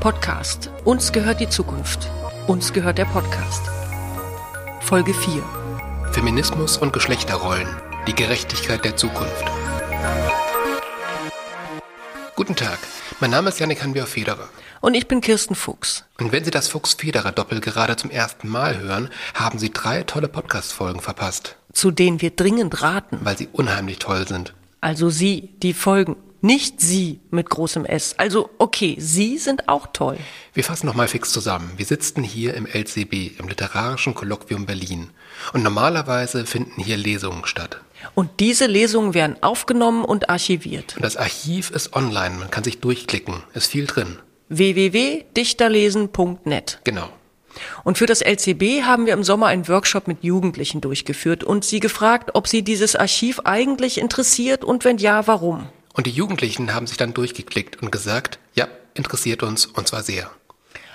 Podcast. Uns gehört die Zukunft. Uns gehört der Podcast. Folge 4. Feminismus und Geschlechterrollen. Die Gerechtigkeit der Zukunft. Guten Tag, mein Name ist Janik Hanbier-Federer. Und ich bin Kirsten Fuchs. Und wenn Sie das Fuchs-Federer-Doppel gerade zum ersten Mal hören, haben Sie drei tolle Podcast-Folgen verpasst. Zu denen wir dringend raten. Weil sie unheimlich toll sind. Also Sie, die Folgen. Nicht Sie mit großem S. Also okay, Sie sind auch toll. Wir fassen nochmal fix zusammen. Wir sitzen hier im LCB, im Literarischen Kolloquium Berlin. Und normalerweise finden hier Lesungen statt. Und diese Lesungen werden aufgenommen und archiviert. Und das Archiv ist online, man kann sich durchklicken, ist viel drin. www.dichterlesen.net. Genau. Und für das LCB haben wir im Sommer einen Workshop mit Jugendlichen durchgeführt und sie gefragt, ob sie dieses Archiv eigentlich interessiert und wenn ja, warum. Und die Jugendlichen haben sich dann durchgeklickt und gesagt, ja, interessiert uns und zwar sehr.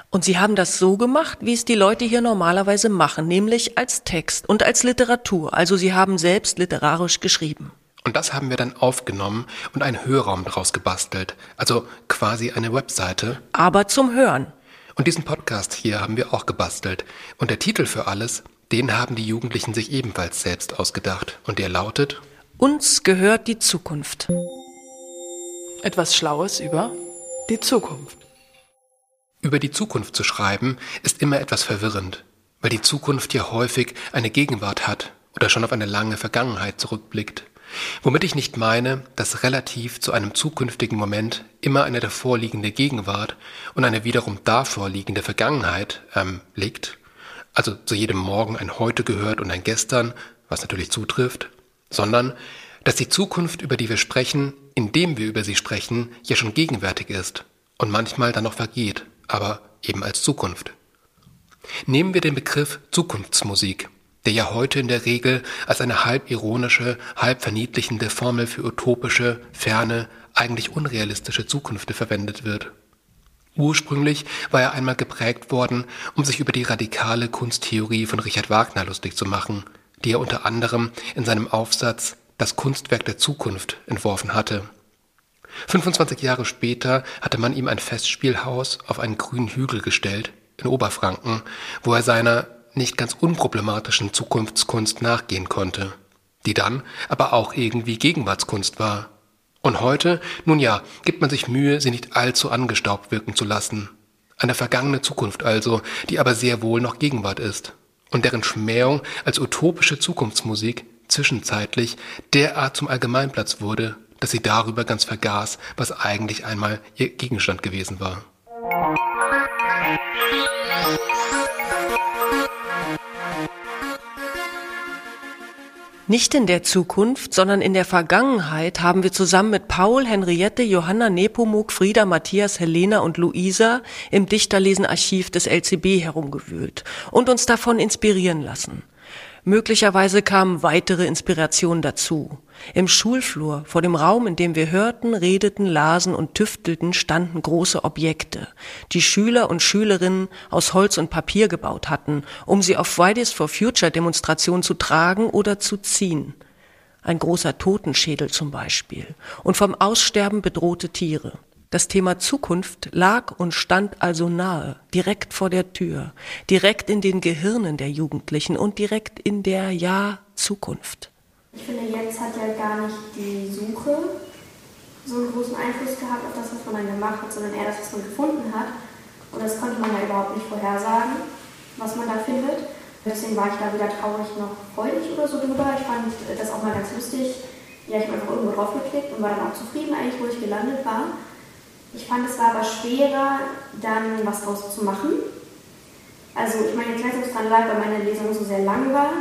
Und sie haben das so gemacht, wie es die Leute hier normalerweise machen, nämlich als Text und als Literatur. Also sie haben selbst literarisch geschrieben. Und das haben wir dann aufgenommen und einen Hörraum daraus gebastelt. Also quasi eine Webseite. Aber zum Hören. Und diesen Podcast hier haben wir auch gebastelt. Und der Titel für alles, den haben die Jugendlichen sich ebenfalls selbst ausgedacht. Und der lautet Uns gehört die Zukunft. Etwas Schlaues über die Zukunft. Über die Zukunft zu schreiben, ist immer etwas verwirrend, weil die Zukunft ja häufig eine Gegenwart hat oder schon auf eine lange Vergangenheit zurückblickt. Womit ich nicht meine, dass relativ zu einem zukünftigen Moment immer eine davorliegende Gegenwart und eine wiederum davorliegende Vergangenheit ähm, liegt, also zu jedem Morgen ein Heute gehört und ein Gestern, was natürlich zutrifft, sondern dass die Zukunft, über die wir sprechen, indem wir über sie sprechen, ja schon gegenwärtig ist und manchmal dann noch vergeht, aber eben als Zukunft. Nehmen wir den Begriff Zukunftsmusik, der ja heute in der Regel als eine halb ironische, halb verniedlichende Formel für utopische, ferne, eigentlich unrealistische Zukünfte verwendet wird. Ursprünglich war er einmal geprägt worden, um sich über die radikale Kunsttheorie von Richard Wagner lustig zu machen, die er unter anderem in seinem Aufsatz Das Kunstwerk der Zukunft entworfen hatte. 25 Jahre später hatte man ihm ein Festspielhaus auf einen grünen Hügel gestellt, in Oberfranken, wo er seiner nicht ganz unproblematischen Zukunftskunst nachgehen konnte, die dann aber auch irgendwie Gegenwartskunst war. Und heute, nun ja, gibt man sich Mühe, sie nicht allzu angestaubt wirken zu lassen. Eine vergangene Zukunft also, die aber sehr wohl noch Gegenwart ist und deren Schmähung als utopische Zukunftsmusik zwischenzeitlich derart zum Allgemeinplatz wurde, dass sie darüber ganz vergaß, was eigentlich einmal ihr Gegenstand gewesen war. Nicht in der Zukunft, sondern in der Vergangenheit haben wir zusammen mit Paul, Henriette, Johanna Nepomuk, Frieda, Matthias, Helena und Luisa im Dichterlesen-Archiv des LCB herumgewühlt und uns davon inspirieren lassen. Möglicherweise kamen weitere Inspirationen dazu. Im Schulflur, vor dem Raum, in dem wir hörten, redeten, lasen und tüftelten, standen große Objekte, die Schüler und Schülerinnen aus Holz und Papier gebaut hatten, um sie auf Fridays for Future Demonstrationen zu tragen oder zu ziehen. Ein großer Totenschädel zum Beispiel und vom Aussterben bedrohte Tiere. Das Thema Zukunft lag und stand also nahe, direkt vor der Tür, direkt in den Gehirnen der Jugendlichen und direkt in der Ja Zukunft. Ich finde, jetzt hat ja gar nicht die Suche so einen großen Einfluss gehabt auf das, was man dann gemacht hat, sondern eher das, was man gefunden hat. Und das konnte man ja überhaupt nicht vorhersagen, was man da findet. Deswegen war ich da weder traurig noch freudig oder so drüber. Ich fand das auch mal ganz lustig. Ja, ich habe einfach irgendwo drauf geklickt und war dann auch zufrieden eigentlich, wo ich gelandet war. Ich fand es war aber schwerer, dann was draus zu machen. Also ich meine, ob es dran lag, weil meine Lesung so sehr lang war,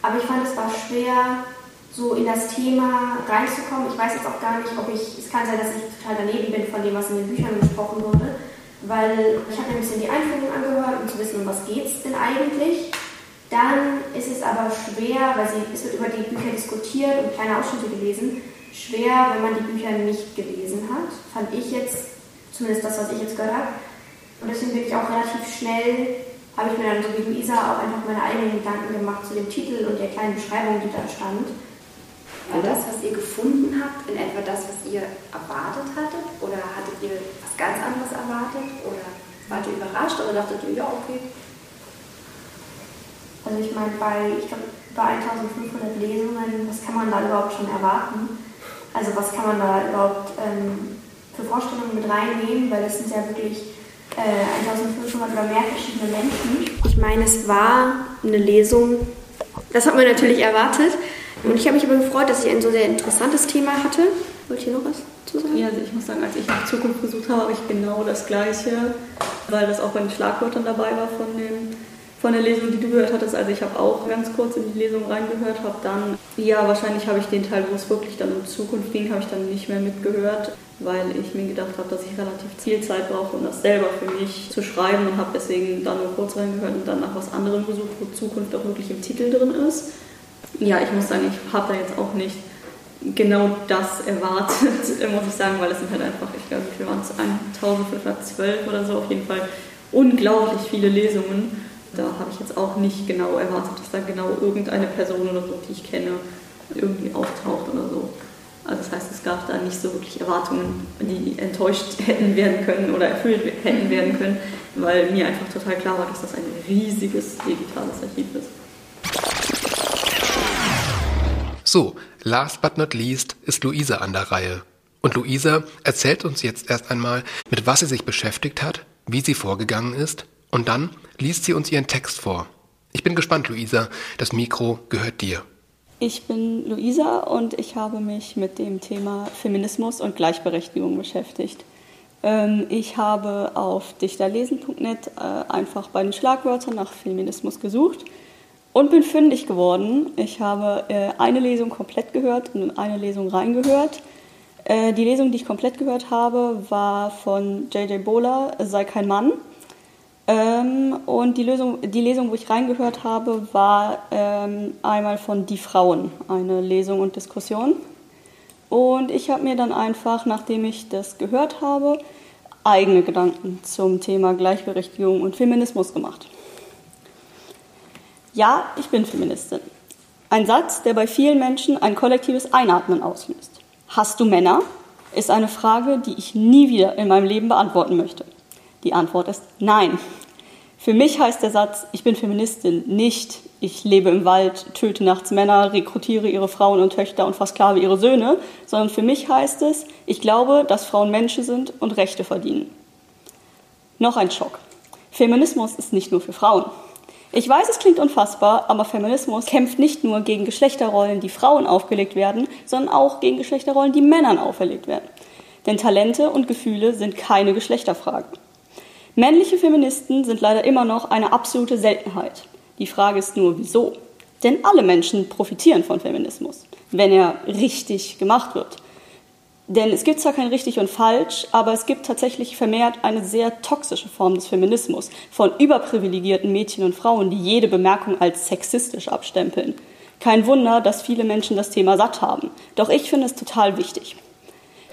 aber ich fand es war schwer, so in das Thema reinzukommen. Ich weiß jetzt auch gar nicht, ob ich, es kann sein, dass ich total daneben bin von dem, was in den Büchern gesprochen wurde, weil ich habe ein bisschen die Einführung angehört, um zu wissen, um was geht es denn eigentlich. Dann ist es aber schwer, weil sie, es wird über die Bücher diskutiert und kleine Ausschnitte gelesen, schwer, wenn man die Bücher nicht gelesen hat, fand ich jetzt Zumindest das, was ich jetzt gehört habe. Und deswegen bin ich auch relativ schnell, habe ich mir dann so wie Luisa auch einfach meine eigenen Gedanken gemacht zu dem Titel und der kleinen Beschreibung, die da stand. War das, was ihr gefunden habt, in etwa das, was ihr erwartet hattet? Oder hattet ihr was ganz anderes erwartet? Oder Wart ihr überrascht oder dachtet ihr, ja, okay? Also ich meine, bei, ich glaube, bei 1500 Lesungen, was kann man da überhaupt schon erwarten? Also was kann man da überhaupt ähm, für Vorstellungen mit reinnehmen? Weil das sind ja wirklich äh, 1500 oder mehr verschiedene Menschen. Ich meine, es war eine Lesung, das hat man natürlich erwartet. Und ich habe mich aber gefreut, dass ich ein so sehr interessantes Thema hatte. Wollt ihr noch was zu sagen? Ja, also ich muss sagen, als ich nach Zukunft gesucht habe, habe ich genau das Gleiche, weil das auch bei den Schlagwörtern dabei war von dem von der Lesung, die du gehört hattest. Also ich habe auch ganz kurz in die Lesung reingehört, habe dann, ja, wahrscheinlich habe ich den Teil, wo es wirklich dann um Zukunft ging, habe ich dann nicht mehr mitgehört, weil ich mir gedacht habe, dass ich relativ viel Zeit brauche, um das selber für mich zu schreiben und habe deswegen dann nur kurz reingehört und dann nach was anderem gesucht, wo Zukunft auch wirklich im Titel drin ist. Ja, ich muss sagen, ich habe da jetzt auch nicht genau das erwartet, muss ich sagen, weil es sind halt einfach, ich glaube, wie waren es? 1512 oder so, auf jeden Fall unglaublich viele Lesungen da habe ich jetzt auch nicht genau erwartet, dass da genau irgendeine Person oder so, die ich kenne, irgendwie auftaucht oder so. Also das heißt, es gab da nicht so wirklich Erwartungen, die enttäuscht hätten werden können oder erfüllt hätten werden können, weil mir einfach total klar war, dass das ein riesiges digitales Archiv ist. So, last but not least ist Luisa an der Reihe. Und Luisa erzählt uns jetzt erst einmal, mit was sie sich beschäftigt hat, wie sie vorgegangen ist und dann liest sie uns ihren Text vor. Ich bin gespannt, Luisa. Das Mikro gehört dir. Ich bin Luisa und ich habe mich mit dem Thema Feminismus und Gleichberechtigung beschäftigt. Ähm, ich habe auf dichterlesen.net äh, einfach bei den Schlagwörtern nach Feminismus gesucht und bin fündig geworden. Ich habe äh, eine Lesung komplett gehört und in eine Lesung reingehört. Äh, die Lesung, die ich komplett gehört habe, war von J.J. Bohler, Sei kein Mann. Ähm, und die, Lösung, die Lesung, wo ich reingehört habe, war ähm, einmal von Die Frauen, eine Lesung und Diskussion. Und ich habe mir dann einfach, nachdem ich das gehört habe, eigene Gedanken zum Thema Gleichberechtigung und Feminismus gemacht. Ja, ich bin Feministin. Ein Satz, der bei vielen Menschen ein kollektives Einatmen auslöst. Hast du Männer? ist eine Frage, die ich nie wieder in meinem Leben beantworten möchte. Die Antwort ist nein. Für mich heißt der Satz, ich bin Feministin, nicht, ich lebe im Wald, töte nachts Männer, rekrutiere ihre Frauen und Töchter und versklave ihre Söhne, sondern für mich heißt es, ich glaube, dass Frauen Menschen sind und Rechte verdienen. Noch ein Schock. Feminismus ist nicht nur für Frauen. Ich weiß, es klingt unfassbar, aber Feminismus kämpft nicht nur gegen Geschlechterrollen, die Frauen aufgelegt werden, sondern auch gegen Geschlechterrollen, die Männern auferlegt werden. Denn Talente und Gefühle sind keine Geschlechterfragen. Männliche Feministen sind leider immer noch eine absolute Seltenheit. Die Frage ist nur, wieso? Denn alle Menschen profitieren von Feminismus, wenn er richtig gemacht wird. Denn es gibt zwar kein richtig und falsch, aber es gibt tatsächlich vermehrt eine sehr toxische Form des Feminismus von überprivilegierten Mädchen und Frauen, die jede Bemerkung als sexistisch abstempeln. Kein Wunder, dass viele Menschen das Thema satt haben. Doch ich finde es total wichtig.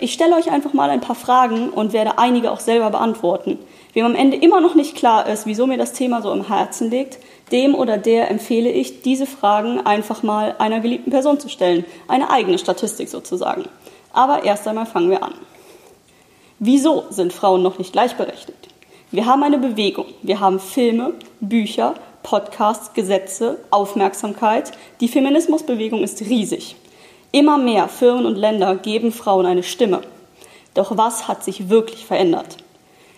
Ich stelle euch einfach mal ein paar Fragen und werde einige auch selber beantworten. Wem am Ende immer noch nicht klar ist, wieso mir das Thema so im Herzen liegt, dem oder der empfehle ich, diese Fragen einfach mal einer geliebten Person zu stellen. Eine eigene Statistik sozusagen. Aber erst einmal fangen wir an. Wieso sind Frauen noch nicht gleichberechtigt? Wir haben eine Bewegung. Wir haben Filme, Bücher, Podcasts, Gesetze, Aufmerksamkeit. Die Feminismusbewegung ist riesig. Immer mehr Firmen und Länder geben Frauen eine Stimme. Doch was hat sich wirklich verändert?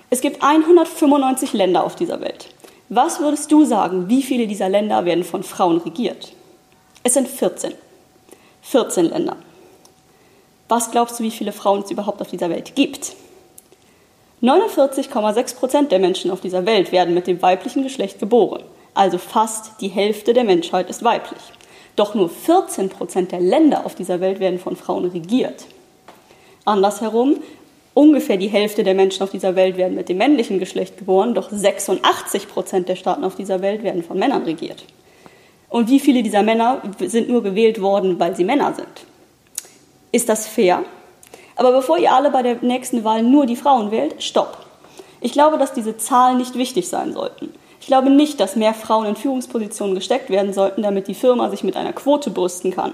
Es gibt 195 Länder auf dieser Welt. Was würdest du sagen, wie viele dieser Länder werden von Frauen regiert? Es sind 14. 14 Länder. Was glaubst du, wie viele Frauen es überhaupt auf dieser Welt gibt? 49,6 Prozent der Menschen auf dieser Welt werden mit dem weiblichen Geschlecht geboren. Also fast die Hälfte der Menschheit ist weiblich. Doch nur 14 Prozent der Länder auf dieser Welt werden von Frauen regiert. Andersherum, Ungefähr die Hälfte der Menschen auf dieser Welt werden mit dem männlichen Geschlecht geboren, doch 86 Prozent der Staaten auf dieser Welt werden von Männern regiert. Und wie viele dieser Männer sind nur gewählt worden, weil sie Männer sind? Ist das fair? Aber bevor ihr alle bei der nächsten Wahl nur die Frauen wählt, stopp. Ich glaube, dass diese Zahlen nicht wichtig sein sollten. Ich glaube nicht, dass mehr Frauen in Führungspositionen gesteckt werden sollten, damit die Firma sich mit einer Quote brüsten kann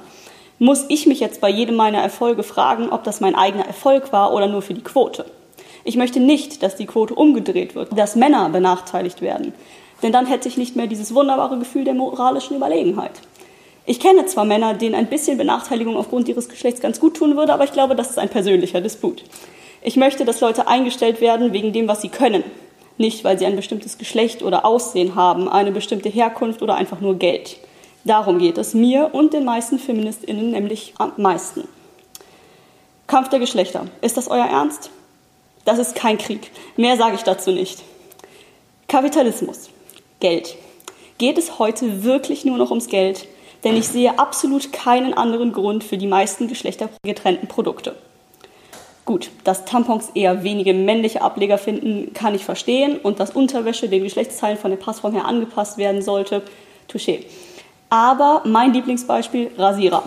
muss ich mich jetzt bei jedem meiner Erfolge fragen, ob das mein eigener Erfolg war oder nur für die Quote. Ich möchte nicht, dass die Quote umgedreht wird, dass Männer benachteiligt werden. Denn dann hätte ich nicht mehr dieses wunderbare Gefühl der moralischen Überlegenheit. Ich kenne zwar Männer, denen ein bisschen Benachteiligung aufgrund ihres Geschlechts ganz gut tun würde, aber ich glaube, das ist ein persönlicher Disput. Ich möchte, dass Leute eingestellt werden wegen dem, was sie können. Nicht, weil sie ein bestimmtes Geschlecht oder Aussehen haben, eine bestimmte Herkunft oder einfach nur Geld. Darum geht es mir und den meisten Feministinnen nämlich am meisten. Kampf der Geschlechter. Ist das euer Ernst? Das ist kein Krieg. Mehr sage ich dazu nicht. Kapitalismus. Geld. Geht es heute wirklich nur noch ums Geld? denn ich sehe absolut keinen anderen Grund für die meisten geschlechtergetrennten Produkte. Gut, dass Tampons eher wenige männliche Ableger finden, kann ich verstehen und dass Unterwäsche den Geschlechtsteilen von der Passform her angepasst werden sollte, touché. Aber mein Lieblingsbeispiel, Rasierer.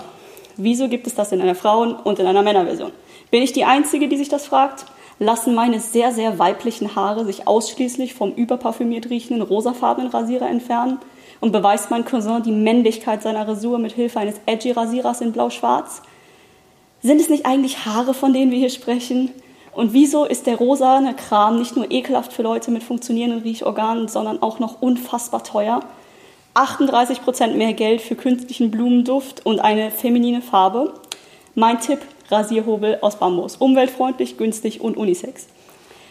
Wieso gibt es das in einer Frauen- und in einer Männerversion? Bin ich die Einzige, die sich das fragt? Lassen meine sehr, sehr weiblichen Haare sich ausschließlich vom überparfümiert riechenden rosafarbenen Rasierer entfernen? und beweist mein Cousin die Männlichkeit seiner Rasur mit Hilfe eines edgy Rasierers in blau-schwarz? Sind es nicht eigentlich Haare, von denen wir hier sprechen? Und wieso ist der rosane Kram nicht nur ekelhaft für Leute mit funktionierenden Riechorganen, sondern auch noch unfassbar teuer? 38% mehr Geld für künstlichen Blumenduft und eine feminine Farbe. Mein Tipp, Rasierhobel aus Bambus. Umweltfreundlich, günstig und unisex.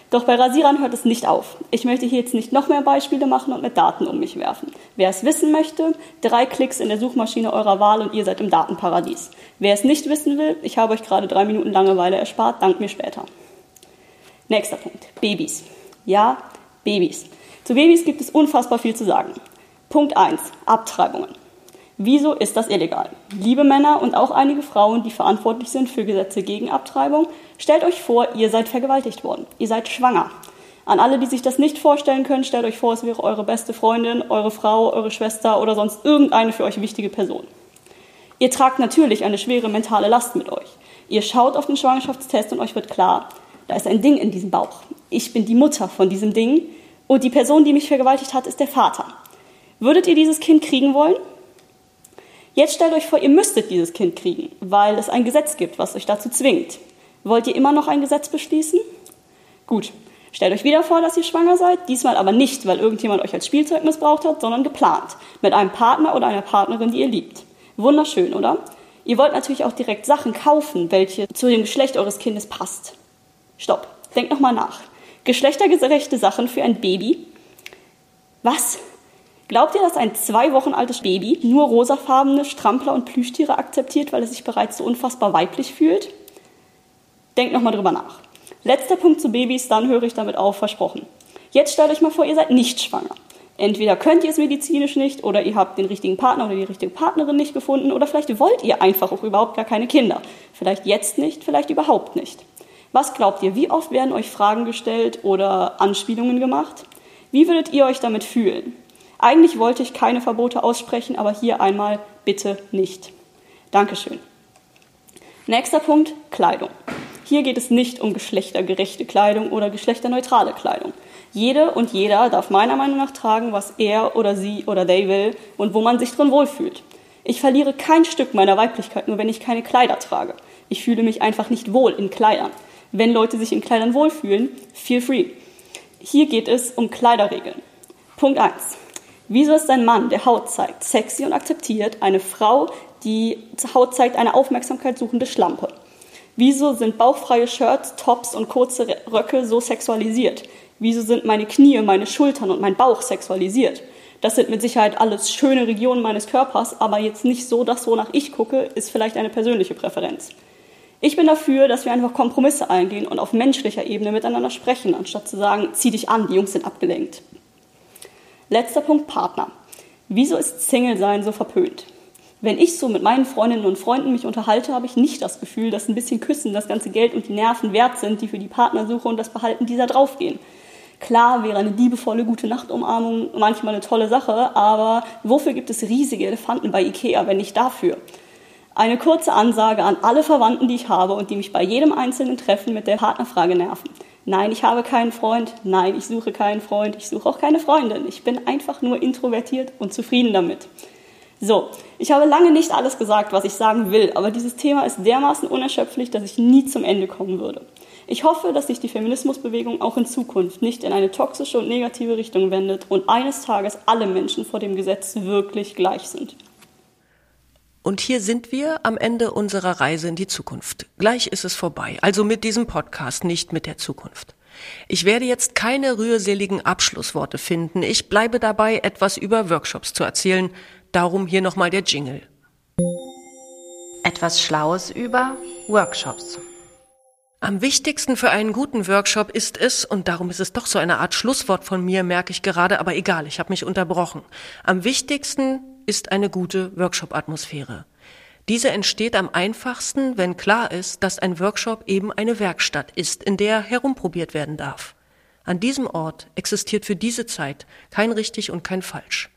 Doch bei Rasierern hört es nicht auf. Ich möchte hier jetzt nicht noch mehr Beispiele machen und mit Daten um mich werfen. Wer es wissen möchte, drei Klicks in der Suchmaschine eurer Wahl und ihr seid im Datenparadies. Wer es nicht wissen will, ich habe euch gerade drei Minuten Langeweile erspart, dank mir später. Nächster Punkt. Babys. Ja, Babys. Zu Babys gibt es unfassbar viel zu sagen. Punkt 1. Abtreibungen. Wieso ist das illegal? Liebe Männer und auch einige Frauen, die verantwortlich sind für Gesetze gegen Abtreibung, stellt euch vor, ihr seid vergewaltigt worden. Ihr seid schwanger. An alle, die sich das nicht vorstellen können, stellt euch vor, es wäre eure beste Freundin, eure Frau, eure Schwester oder sonst irgendeine für euch wichtige Person. Ihr tragt natürlich eine schwere mentale Last mit euch. Ihr schaut auf den Schwangerschaftstest und euch wird klar, da ist ein Ding in diesem Bauch. Ich bin die Mutter von diesem Ding und die Person, die mich vergewaltigt hat, ist der Vater. Würdet ihr dieses Kind kriegen wollen? Jetzt stellt euch vor, ihr müsstet dieses Kind kriegen, weil es ein Gesetz gibt, was euch dazu zwingt. Wollt ihr immer noch ein Gesetz beschließen? Gut. Stellt euch wieder vor, dass ihr schwanger seid, diesmal aber nicht, weil irgendjemand euch als Spielzeug missbraucht hat, sondern geplant. Mit einem Partner oder einer Partnerin, die ihr liebt. Wunderschön, oder? Ihr wollt natürlich auch direkt Sachen kaufen, welche zu dem Geschlecht eures Kindes passt. Stopp. Denkt nochmal nach. Geschlechtergerechte Sachen für ein Baby? Was? Glaubt ihr, dass ein zwei Wochen altes Baby nur rosafarbene Strampler und Plüschtiere akzeptiert, weil es sich bereits so unfassbar weiblich fühlt? Denkt nochmal drüber nach. Letzter Punkt zu Babys, dann höre ich damit auf, versprochen. Jetzt stellt euch mal vor, ihr seid nicht schwanger. Entweder könnt ihr es medizinisch nicht oder ihr habt den richtigen Partner oder die richtige Partnerin nicht gefunden oder vielleicht wollt ihr einfach auch überhaupt gar keine Kinder. Vielleicht jetzt nicht, vielleicht überhaupt nicht. Was glaubt ihr, wie oft werden euch Fragen gestellt oder Anspielungen gemacht? Wie würdet ihr euch damit fühlen? Eigentlich wollte ich keine Verbote aussprechen, aber hier einmal bitte nicht. Dankeschön. Nächster Punkt, Kleidung. Hier geht es nicht um geschlechtergerechte Kleidung oder geschlechterneutrale Kleidung. Jede und jeder darf meiner Meinung nach tragen, was er oder sie oder they will und wo man sich drin wohlfühlt. Ich verliere kein Stück meiner Weiblichkeit, nur wenn ich keine Kleider trage. Ich fühle mich einfach nicht wohl in Kleidern. Wenn Leute sich in Kleidern wohlfühlen, feel free. Hier geht es um Kleiderregeln. Punkt 1. Wieso ist ein Mann, der Haut zeigt, sexy und akzeptiert, eine Frau, die Haut zeigt, eine Aufmerksamkeit suchende Schlampe? Wieso sind bauchfreie Shirts, Tops und kurze Röcke so sexualisiert? Wieso sind meine Knie, meine Schultern und mein Bauch sexualisiert? Das sind mit Sicherheit alles schöne Regionen meines Körpers, aber jetzt nicht so das, wonach ich gucke, ist vielleicht eine persönliche Präferenz. Ich bin dafür, dass wir einfach Kompromisse eingehen und auf menschlicher Ebene miteinander sprechen, anstatt zu sagen, zieh dich an, die Jungs sind abgelenkt. Letzter Punkt, Partner. Wieso ist Single-Sein so verpönt? Wenn ich so mit meinen Freundinnen und Freunden mich unterhalte, habe ich nicht das Gefühl, dass ein bisschen Küssen das ganze Geld und die Nerven wert sind, die für die Partnersuche und das Behalten dieser draufgehen. Klar wäre eine liebevolle gute Nachtumarmung manchmal eine tolle Sache, aber wofür gibt es riesige Elefanten bei Ikea, wenn nicht dafür? Eine kurze Ansage an alle Verwandten, die ich habe und die mich bei jedem einzelnen Treffen mit der Partnerfrage nerven. Nein, ich habe keinen Freund. Nein, ich suche keinen Freund. Ich suche auch keine Freundin. Ich bin einfach nur introvertiert und zufrieden damit. So, ich habe lange nicht alles gesagt, was ich sagen will, aber dieses Thema ist dermaßen unerschöpflich, dass ich nie zum Ende kommen würde. Ich hoffe, dass sich die Feminismusbewegung auch in Zukunft nicht in eine toxische und negative Richtung wendet und eines Tages alle Menschen vor dem Gesetz wirklich gleich sind. Und hier sind wir am Ende unserer Reise in die Zukunft. Gleich ist es vorbei. Also mit diesem Podcast, nicht mit der Zukunft. Ich werde jetzt keine rührseligen Abschlussworte finden. Ich bleibe dabei, etwas über Workshops zu erzählen. Darum hier nochmal der Jingle. Etwas Schlaues über Workshops. Am wichtigsten für einen guten Workshop ist es, und darum ist es doch so eine Art Schlusswort von mir, merke ich gerade, aber egal, ich habe mich unterbrochen. Am wichtigsten ist eine gute Workshop-Atmosphäre. Diese entsteht am einfachsten, wenn klar ist, dass ein Workshop eben eine Werkstatt ist, in der herumprobiert werden darf. An diesem Ort existiert für diese Zeit kein richtig und kein falsch.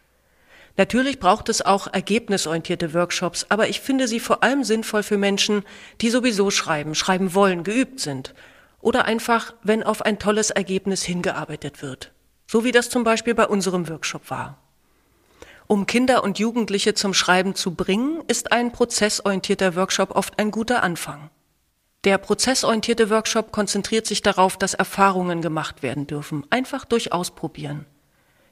Natürlich braucht es auch ergebnisorientierte Workshops, aber ich finde sie vor allem sinnvoll für Menschen, die sowieso schreiben, schreiben wollen, geübt sind. Oder einfach, wenn auf ein tolles Ergebnis hingearbeitet wird. So wie das zum Beispiel bei unserem Workshop war. Um Kinder und Jugendliche zum Schreiben zu bringen, ist ein prozessorientierter Workshop oft ein guter Anfang. Der prozessorientierte Workshop konzentriert sich darauf, dass Erfahrungen gemacht werden dürfen, einfach durch Ausprobieren.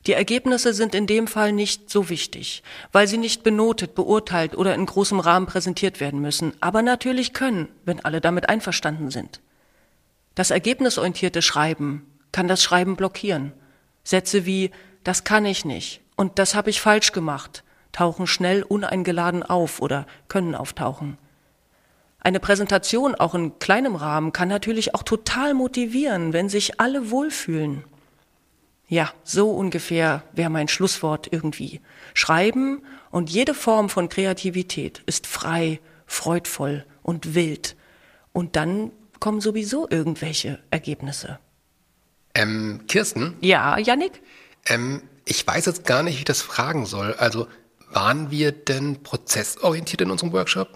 Die Ergebnisse sind in dem Fall nicht so wichtig, weil sie nicht benotet, beurteilt oder in großem Rahmen präsentiert werden müssen, aber natürlich können, wenn alle damit einverstanden sind. Das ergebnisorientierte Schreiben kann das Schreiben blockieren. Sätze wie das kann ich nicht und das habe ich falsch gemacht tauchen schnell uneingeladen auf oder können auftauchen. Eine Präsentation auch in kleinem Rahmen kann natürlich auch total motivieren, wenn sich alle wohlfühlen. Ja, so ungefähr wäre mein Schlusswort irgendwie. Schreiben und jede Form von Kreativität ist frei, freudvoll und wild. Und dann kommen sowieso irgendwelche Ergebnisse. Ähm, Kirsten? Ja, Yannick? Ähm, ich weiß jetzt gar nicht, wie ich das fragen soll. Also, waren wir denn prozessorientiert in unserem Workshop?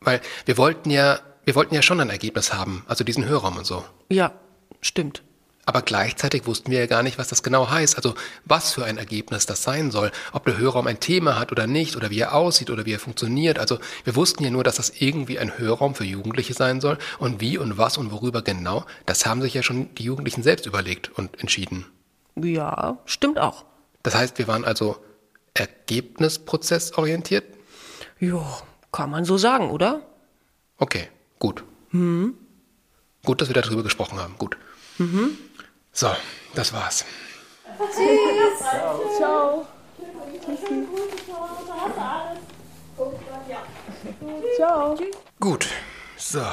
Weil wir wollten ja, wir wollten ja schon ein Ergebnis haben, also diesen Hörraum und so. Ja, stimmt. Aber gleichzeitig wussten wir ja gar nicht, was das genau heißt. Also was für ein Ergebnis das sein soll. Ob der Hörraum ein Thema hat oder nicht, oder wie er aussieht oder wie er funktioniert. Also wir wussten ja nur, dass das irgendwie ein Hörraum für Jugendliche sein soll. Und wie und was und worüber genau, das haben sich ja schon die Jugendlichen selbst überlegt und entschieden. Ja, stimmt auch. Das heißt, wir waren also ergebnisprozessorientiert? Ja, kann man so sagen, oder? Okay, gut. Hm. Gut, dass wir darüber gesprochen haben. Gut. Mhm. So, das war's. Tschüss. Ciao. Ciao. Gut, so,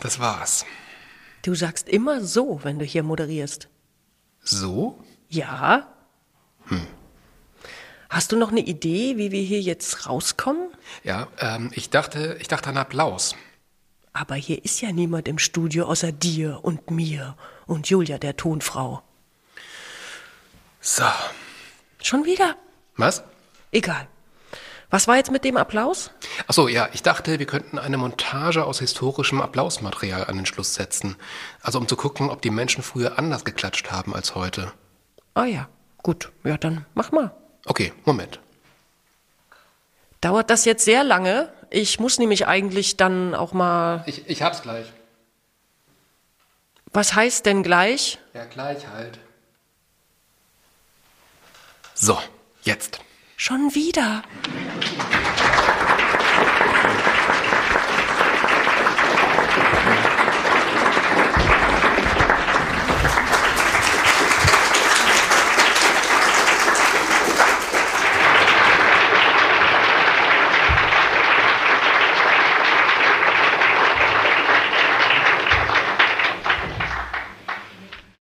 das war's. Du sagst immer so, wenn du hier moderierst. So? Ja. Hm. Hast du noch eine Idee, wie wir hier jetzt rauskommen? Ja, ähm, ich dachte, ich dachte an Applaus. Aber hier ist ja niemand im Studio außer dir und mir und Julia, der Tonfrau. So. Schon wieder? Was? Egal. Was war jetzt mit dem Applaus? Ach so, ja, ich dachte, wir könnten eine Montage aus historischem Applausmaterial an den Schluss setzen. Also um zu gucken, ob die Menschen früher anders geklatscht haben als heute. Ah ja, gut. Ja, dann mach mal. Okay, Moment. Dauert das jetzt sehr lange? Ich muss nämlich eigentlich dann auch mal. Ich, ich hab's gleich. Was heißt denn gleich? Ja, gleich halt. So, jetzt. Schon wieder.